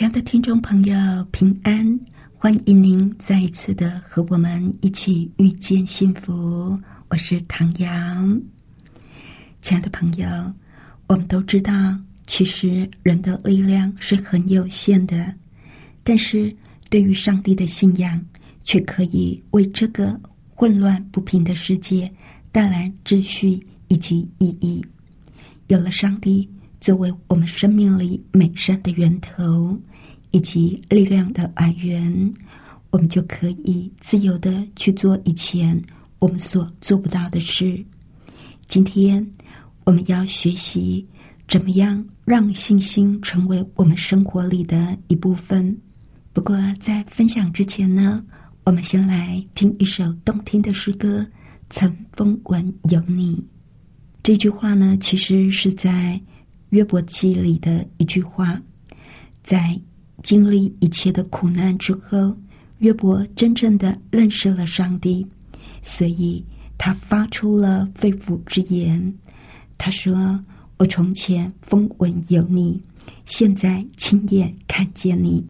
亲爱的听众朋友，平安！欢迎您再一次的和我们一起遇见幸福。我是唐阳。亲爱的朋友，我们都知道，其实人的力量是很有限的，但是对于上帝的信仰，却可以为这个混乱不平的世界带来秩序以及意义。有了上帝作为我们生命里美善的源头。以及力量的来源，我们就可以自由的去做以前我们所做不到的事。今天我们要学习怎么样让信心成为我们生活里的一部分。不过在分享之前呢，我们先来听一首动听的诗歌《曾风闻有你》。这句话呢，其实是在约伯记里的一句话，在。经历一切的苦难之后，约伯真正的认识了上帝，所以他发出了肺腑之言。他说：“我从前风闻有你，现在亲眼看见你。”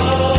上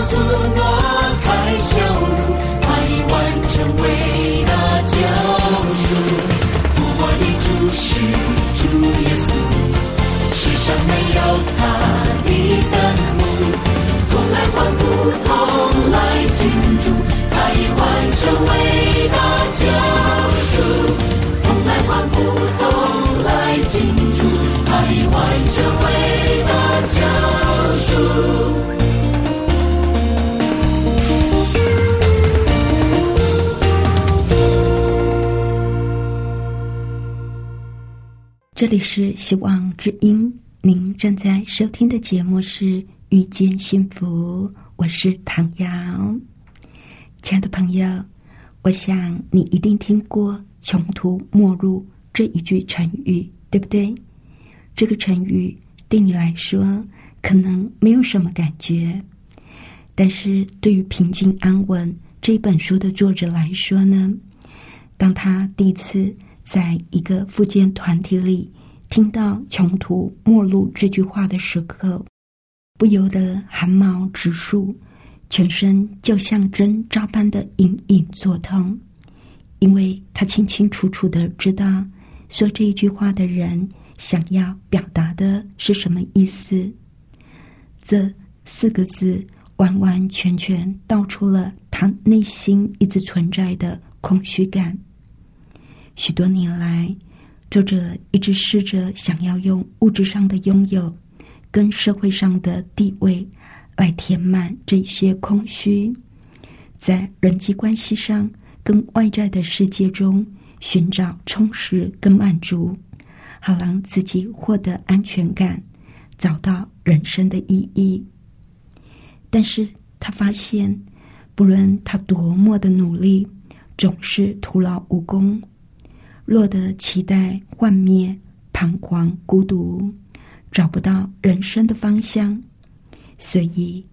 挪开咒诅，挪开羞辱，他已完成伟大救赎。复活的主是主耶稣，世上没有他的愤怒，同来欢呼，同来庆祝，他已完成伟大救赎。同来欢呼，同来庆祝，他已完成伟大救赎。这里是希望之音，您正在收听的节目是《遇见幸福》，我是唐瑶。亲爱的朋友，我想你一定听过“穷途末路”这一句成语，对不对？这个成语对你来说可能没有什么感觉，但是对于《平静安稳》这本书的作者来说呢，当他第一次在一个复健团体里听到“穷途末路”这句话的时刻，不由得汗毛直竖，全身就像针扎般的隐隐作痛，因为他清清楚楚的知道，说这一句话的人想要表达的是什么意思。这四个字完完全全道出了他内心一直存在的空虚感。许多年来，作者一直试着想要用物质上的拥有跟社会上的地位来填满这些空虚，在人际关系上跟外在的世界中寻找充实跟满足，好让自己获得安全感，找到人生的意义。但是他发现，不论他多么的努力，总是徒劳无功。落得期待幻灭、彷徨、孤独，找不到人生的方向，所以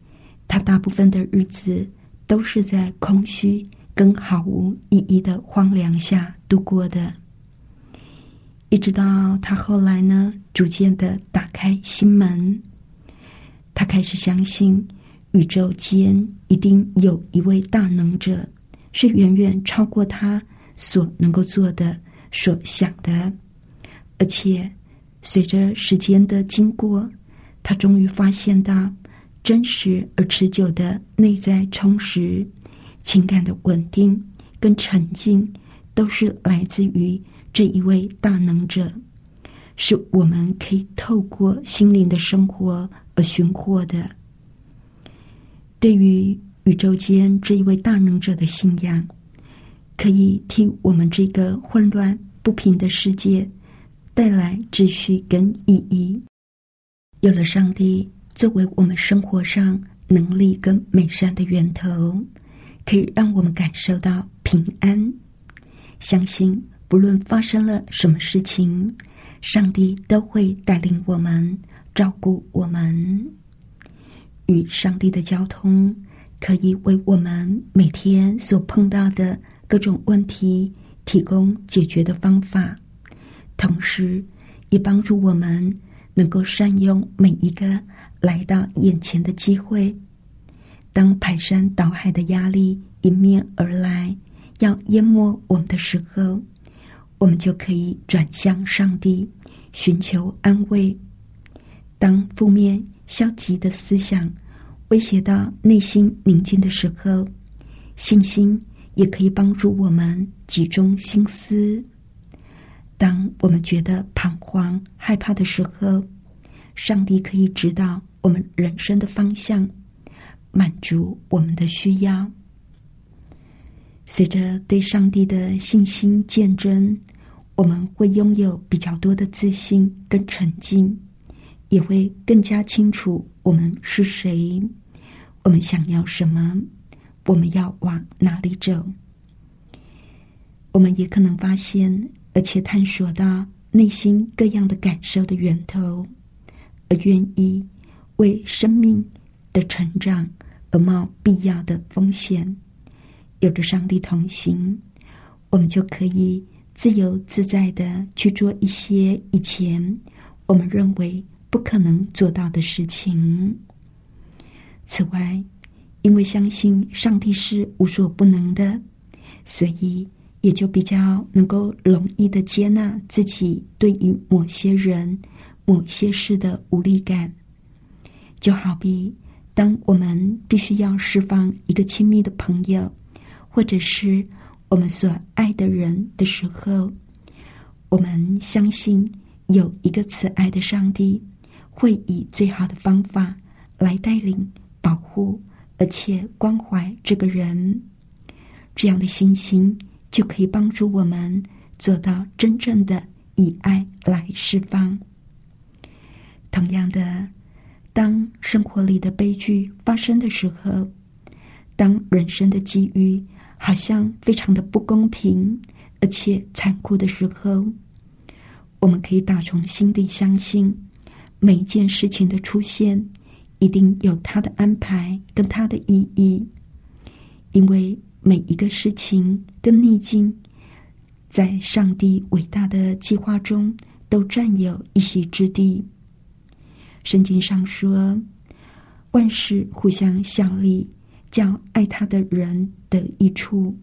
他大部分的日子都是在空虚跟毫无意义的荒凉下度过的。一直到他后来呢，逐渐的打开心门，他开始相信宇宙间一定有一位大能者，是远远超过他所能够做的。所想的，而且随着时间的经过，他终于发现到真实而持久的内在充实、情感的稳定跟沉静，都是来自于这一位大能者，是我们可以透过心灵的生活而寻获的。对于宇宙间这一位大能者的信仰。可以替我们这个混乱不平的世界带来秩序跟意义。有了上帝作为我们生活上能力跟美善的源头，可以让我们感受到平安。相信不论发生了什么事情，上帝都会带领我们，照顾我们。与上帝的交通，可以为我们每天所碰到的。各种问题提供解决的方法，同时也帮助我们能够善用每一个来到眼前的机会。当排山倒海的压力迎面而来，要淹没我们的时候，我们就可以转向上帝，寻求安慰。当负面消极的思想威胁到内心宁静的时候，信心。也可以帮助我们集中心思。当我们觉得彷徨、害怕的时候，上帝可以指导我们人生的方向，满足我们的需要。随着对上帝的信心见证，我们会拥有比较多的自信跟沉静，也会更加清楚我们是谁，我们想要什么。我们要往哪里走？我们也可能发现，而且探索到内心各样的感受的源头，而愿意为生命的成长而冒必要的风险。有着上帝同行，我们就可以自由自在的去做一些以前我们认为不可能做到的事情。此外，因为相信上帝是无所不能的，所以也就比较能够容易的接纳自己对于某些人、某些事的无力感。就好比，当我们必须要释放一个亲密的朋友，或者是我们所爱的人的时候，我们相信有一个慈爱的上帝会以最好的方法来带领、保护。而且关怀这个人，这样的信心就可以帮助我们做到真正的以爱来释放。同样的，当生活里的悲剧发生的时候，当人生的机遇好像非常的不公平而且残酷的时候，我们可以打从心底相信每一件事情的出现。一定有它的安排跟它的意义，因为每一个事情跟逆境，在上帝伟大的计划中都占有一席之地。圣经上说，万事互相效力，叫爱他的人得益处。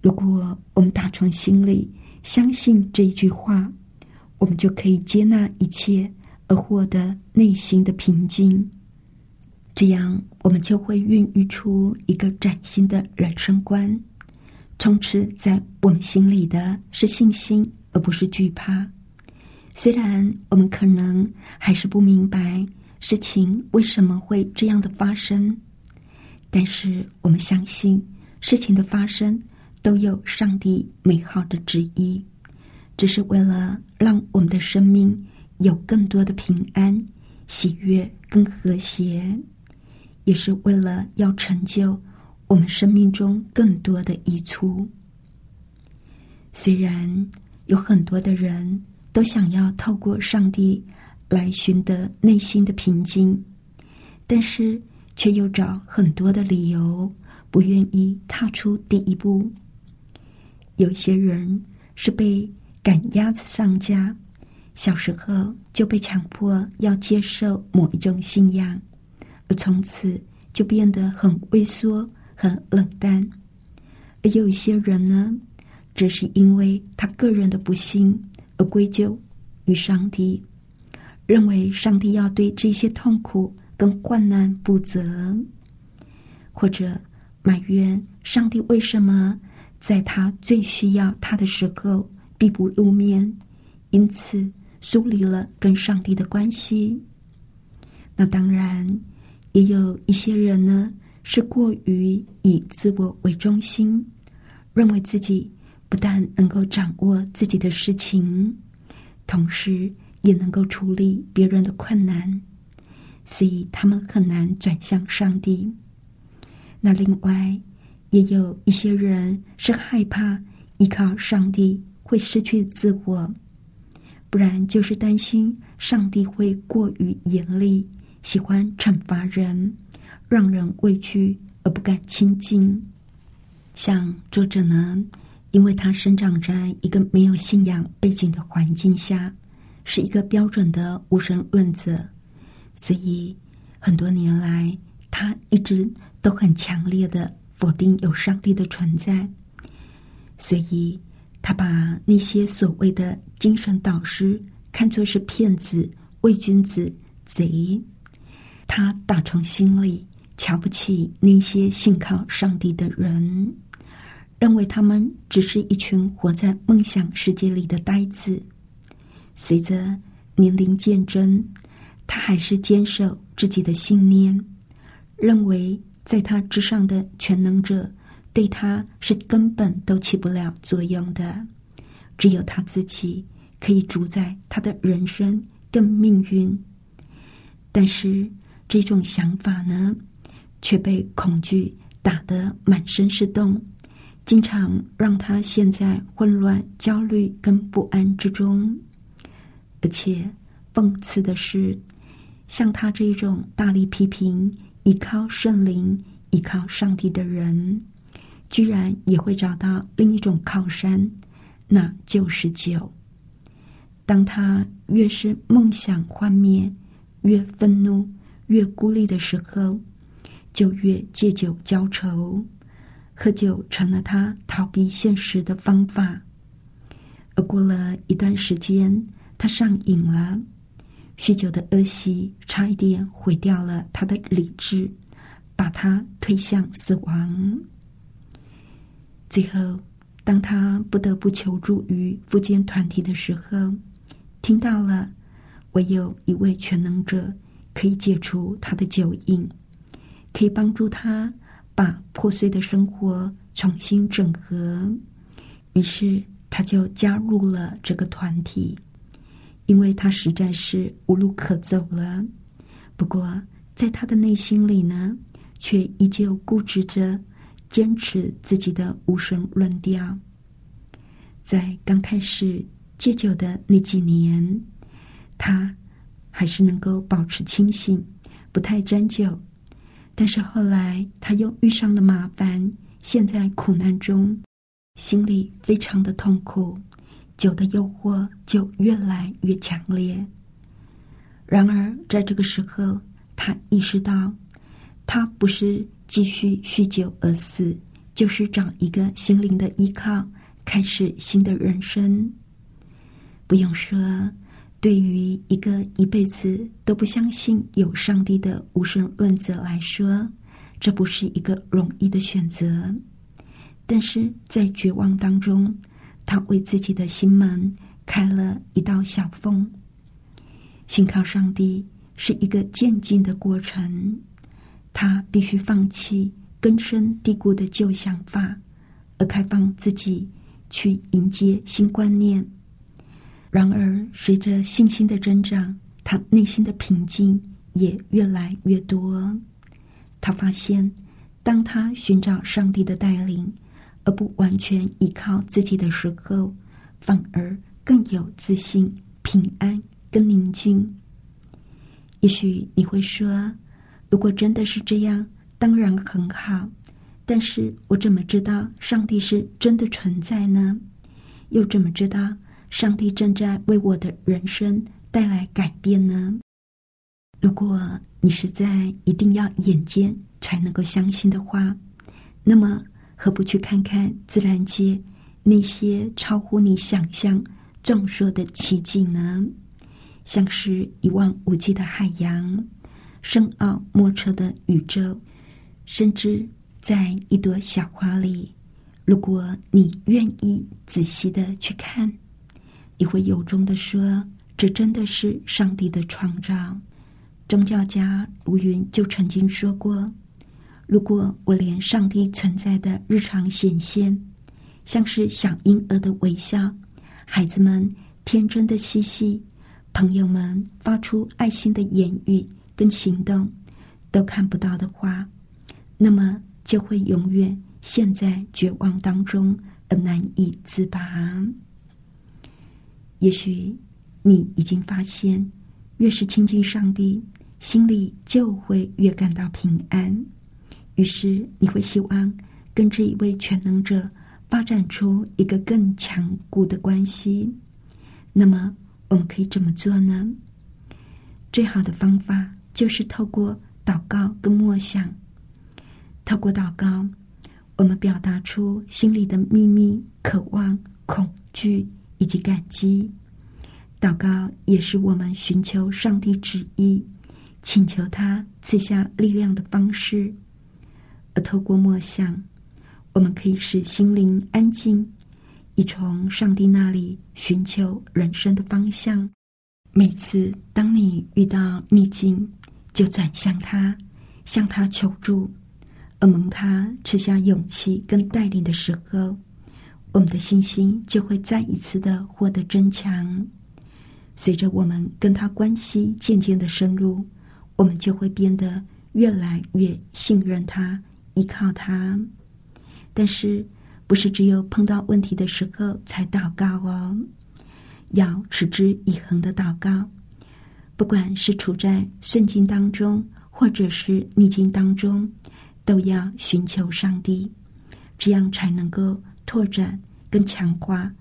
如果我们打从心里相信这一句话，我们就可以接纳一切。而获得内心的平静，这样我们就会孕育出一个崭新的人生观。充斥在我们心里的是信心，而不是惧怕。虽然我们可能还是不明白事情为什么会这样的发生，但是我们相信事情的发生都有上帝美好的旨意，只是为了让我们的生命。有更多的平安、喜悦跟和谐，也是为了要成就我们生命中更多的益处。虽然有很多的人都想要透过上帝来寻得内心的平静，但是却又找很多的理由不愿意踏出第一步。有些人是被赶鸭子上架。小时候就被强迫要接受某一种信仰，从此就变得很畏缩、很冷淡。而有一些人呢，只是因为他个人的不幸而归咎于上帝，认为上帝要对这些痛苦跟患难负责，或者埋怨上帝为什么在他最需要他的时候必不露面，因此。疏离了跟上帝的关系，那当然也有一些人呢，是过于以自我为中心，认为自己不但能够掌握自己的事情，同时也能够处理别人的困难，所以他们很难转向上帝。那另外也有一些人是害怕依靠上帝会失去自我。不然就是担心上帝会过于严厉，喜欢惩罚人，让人畏惧而不敢亲近。像作者呢，因为他生长在一个没有信仰背景的环境下，是一个标准的无神论者，所以很多年来他一直都很强烈的否定有上帝的存在，所以。他把那些所谓的精神导师看作是骗子、伪君子、贼，他打从心里瞧不起那些信靠上帝的人，认为他们只是一群活在梦想世界里的呆子。随着年龄渐增，他还是坚守自己的信念，认为在他之上的全能者。对他是根本都起不了作用的，只有他自己可以主宰他的人生跟命运。但是这种想法呢，却被恐惧打得满身是洞，经常让他陷在混乱、焦虑跟不安之中。而且讽刺的是，像他这种大力批评、依靠圣灵、依靠上帝的人。居然也会找到另一种靠山，那就是酒。当他越是梦想幻灭、越愤怒、越孤立的时候，就越借酒浇愁，喝酒成了他逃避现实的方法。而过了一段时间，他上瘾了，酗酒的恶习差一点毁掉了他的理智，把他推向死亡。最后，当他不得不求助于复健团体的时候，听到了唯有一位全能者可以解除他的酒瘾，可以帮助他把破碎的生活重新整合。于是，他就加入了这个团体，因为他实在是无路可走了。不过，在他的内心里呢，却依旧固执着。坚持自己的无神论调，在刚开始戒酒的那几年，他还是能够保持清醒，不太沾酒。但是后来他又遇上了麻烦，陷在苦难中，心里非常的痛苦，酒的诱惑就越来越强烈。然而在这个时候，他意识到，他不是。继续酗酒而死，就是找一个心灵的依靠，开始新的人生。不用说，对于一个一辈子都不相信有上帝的无神论者来说，这不是一个容易的选择。但是在绝望当中，他为自己的心门开了一道小缝。信靠上帝是一个渐进的过程。他必须放弃根深蒂固的旧想法，而开放自己去迎接新观念。然而，随着信心的增长，他内心的平静也越来越多。他发现，当他寻找上帝的带领，而不完全依靠自己的时候，反而更有自信、平安跟宁静。也许你会说。如果真的是这样，当然很好。但是我怎么知道上帝是真的存在呢？又怎么知道上帝正在为我的人生带来改变呢？如果你实在一定要眼见才能够相信的话，那么何不去看看自然界那些超乎你想象、壮硕的奇迹呢？像是一望无际的海洋。深奥莫测的宇宙，甚至在一朵小花里，如果你愿意仔细的去看，你会由衷的说：“这真的是上帝的创造。”宗教家卢云就曾经说过：“如果我连上帝存在的日常显现，像是小婴儿的微笑，孩子们天真的嬉戏，朋友们发出爱心的言语。”跟行动都看不到的话，那么就会永远陷在绝望当中而难以自拔。也许你已经发现，越是亲近上帝，心里就会越感到平安。于是你会希望跟这一位全能者发展出一个更强固的关系。那么我们可以怎么做呢？最好的方法。就是透过祷告跟默想，透过祷告，我们表达出心里的秘密、渴望、恐惧以及感激。祷告也是我们寻求上帝旨意、请求他赐下力量的方式。而透过默想，我们可以使心灵安静，以从上帝那里寻求人生的方向。每次当你遇到逆境，就转向他，向他求助，而蒙他赐下勇气跟带领的时候，我们的信心就会再一次的获得增强。随着我们跟他关系渐渐的深入，我们就会变得越来越信任他，依靠他。但是，不是只有碰到问题的时候才祷告哦，要持之以恒的祷告。不管是处在顺境当中，或者是逆境当中，都要寻求上帝，这样才能够拓展跟强化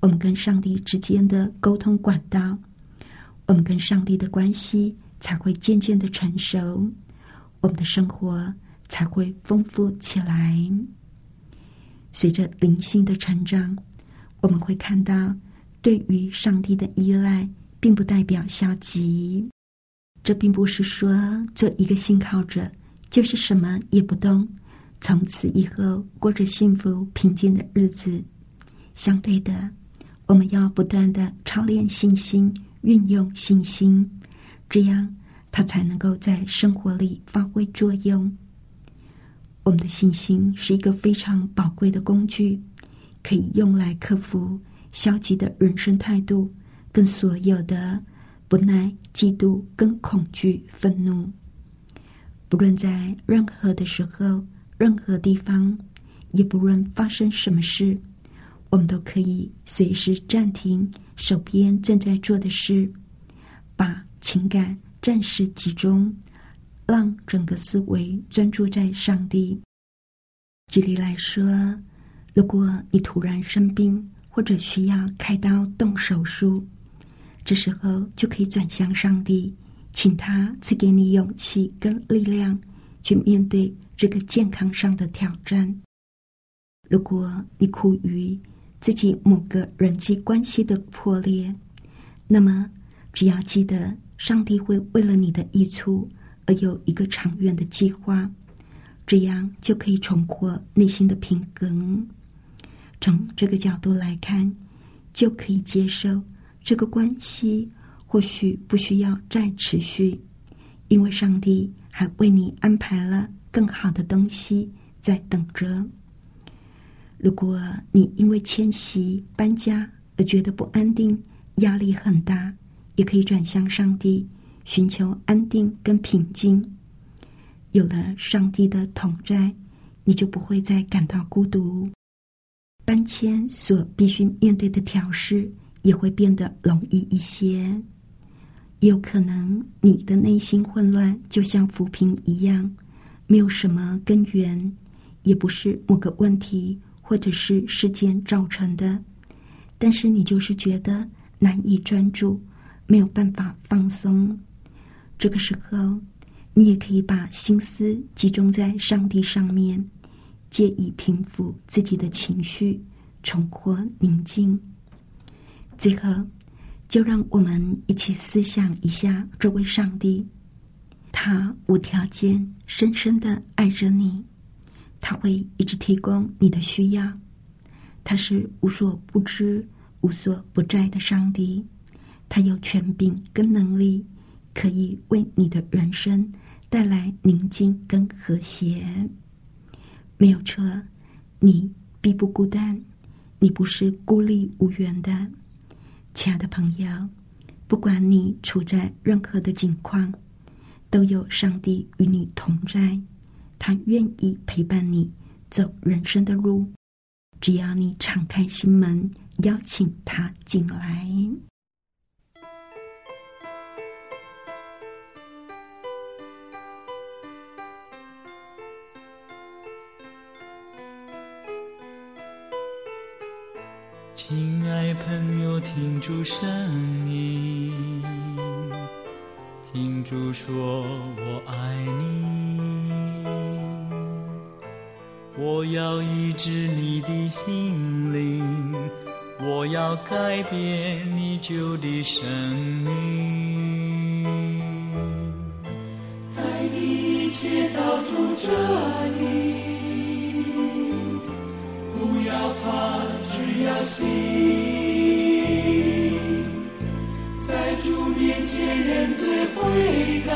我们跟上帝之间的沟通管道，我们跟上帝的关系才会渐渐的成熟，我们的生活才会丰富起来。随着灵性的成长，我们会看到，对于上帝的依赖，并不代表消极。这并不是说做一个信靠者就是什么也不动，从此以后过着幸福平静的日子。相对的，我们要不断的操练信心。运用信心，这样它才能够在生活里发挥作用。我们的信心是一个非常宝贵的工具，可以用来克服消极的人生态度，跟所有的不耐、嫉妒、跟恐惧、愤怒。不论在任何的时候、任何地方，也不论发生什么事，我们都可以随时暂停。手边正在做的事，把情感暂时集中，让整个思维专注在上帝。举例来说，如果你突然生病，或者需要开刀动手术，这时候就可以转向上帝，请他赐给你勇气跟力量，去面对这个健康上的挑战。如果你苦于，自己某个人际关系的破裂，那么只要记得，上帝会为了你的益处而有一个长远的计划，这样就可以重获内心的平衡。从这个角度来看，就可以接受这个关系或许不需要再持续，因为上帝还为你安排了更好的东西在等着。如果你因为迁徙、搬家而觉得不安定、压力很大，也可以转向上帝，寻求安定跟平静。有了上帝的同在，你就不会再感到孤独。搬迁所必须面对的挑事也会变得容易一些。有可能你的内心混乱，就像浮萍一样，没有什么根源，也不是某个问题。或者是事件造成的，但是你就是觉得难以专注，没有办法放松。这个时候，你也可以把心思集中在上帝上面，借以平复自己的情绪，重获宁静。最后，就让我们一起思想一下这位上帝，他无条件、深深的爱着你。他会一直提供你的需要，他是无所不知、无所不在的上帝，他有权柄跟能力，可以为你的人生带来宁静跟和谐。没有错，你并不孤单，你不是孤立无援的，亲爱的朋友，不管你处在任何的境况，都有上帝与你同在。他愿意陪伴你走人生的路，只要你敞开心门，邀请他进来。朋友，听住声音，听住说我爱你。我要医治你的心灵，我要改变你旧的生命。带你一切到主这里，不要怕，要信，在主面前认罪悔改，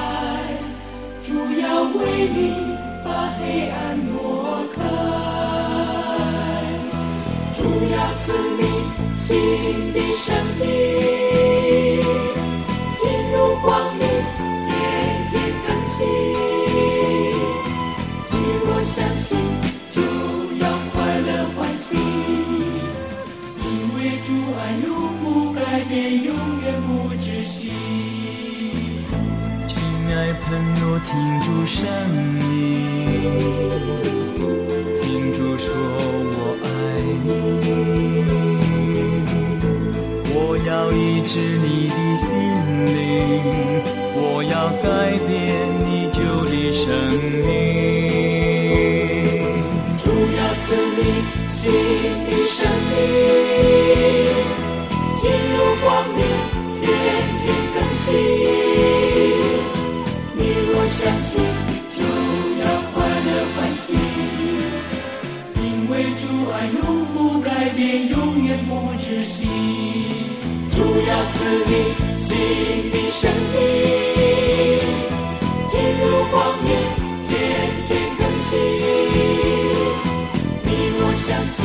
主要为你把黑暗挪开，主要。赐你新的生命，朋友，听住声音。主说：“我爱你，我要要医治你的心灵，我要改变你旧的生命。主要赐你新的生命，进入光明，天天更新。主爱永不改变，永远不止息。主要赐你新的生命，进入光明，天天更新。你若相信，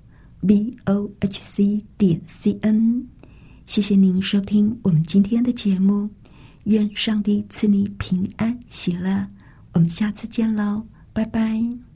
b o h c 点 c n。谢谢您收听我们今天的节目，愿上帝赐你平安喜乐。我们下次见喽，拜拜。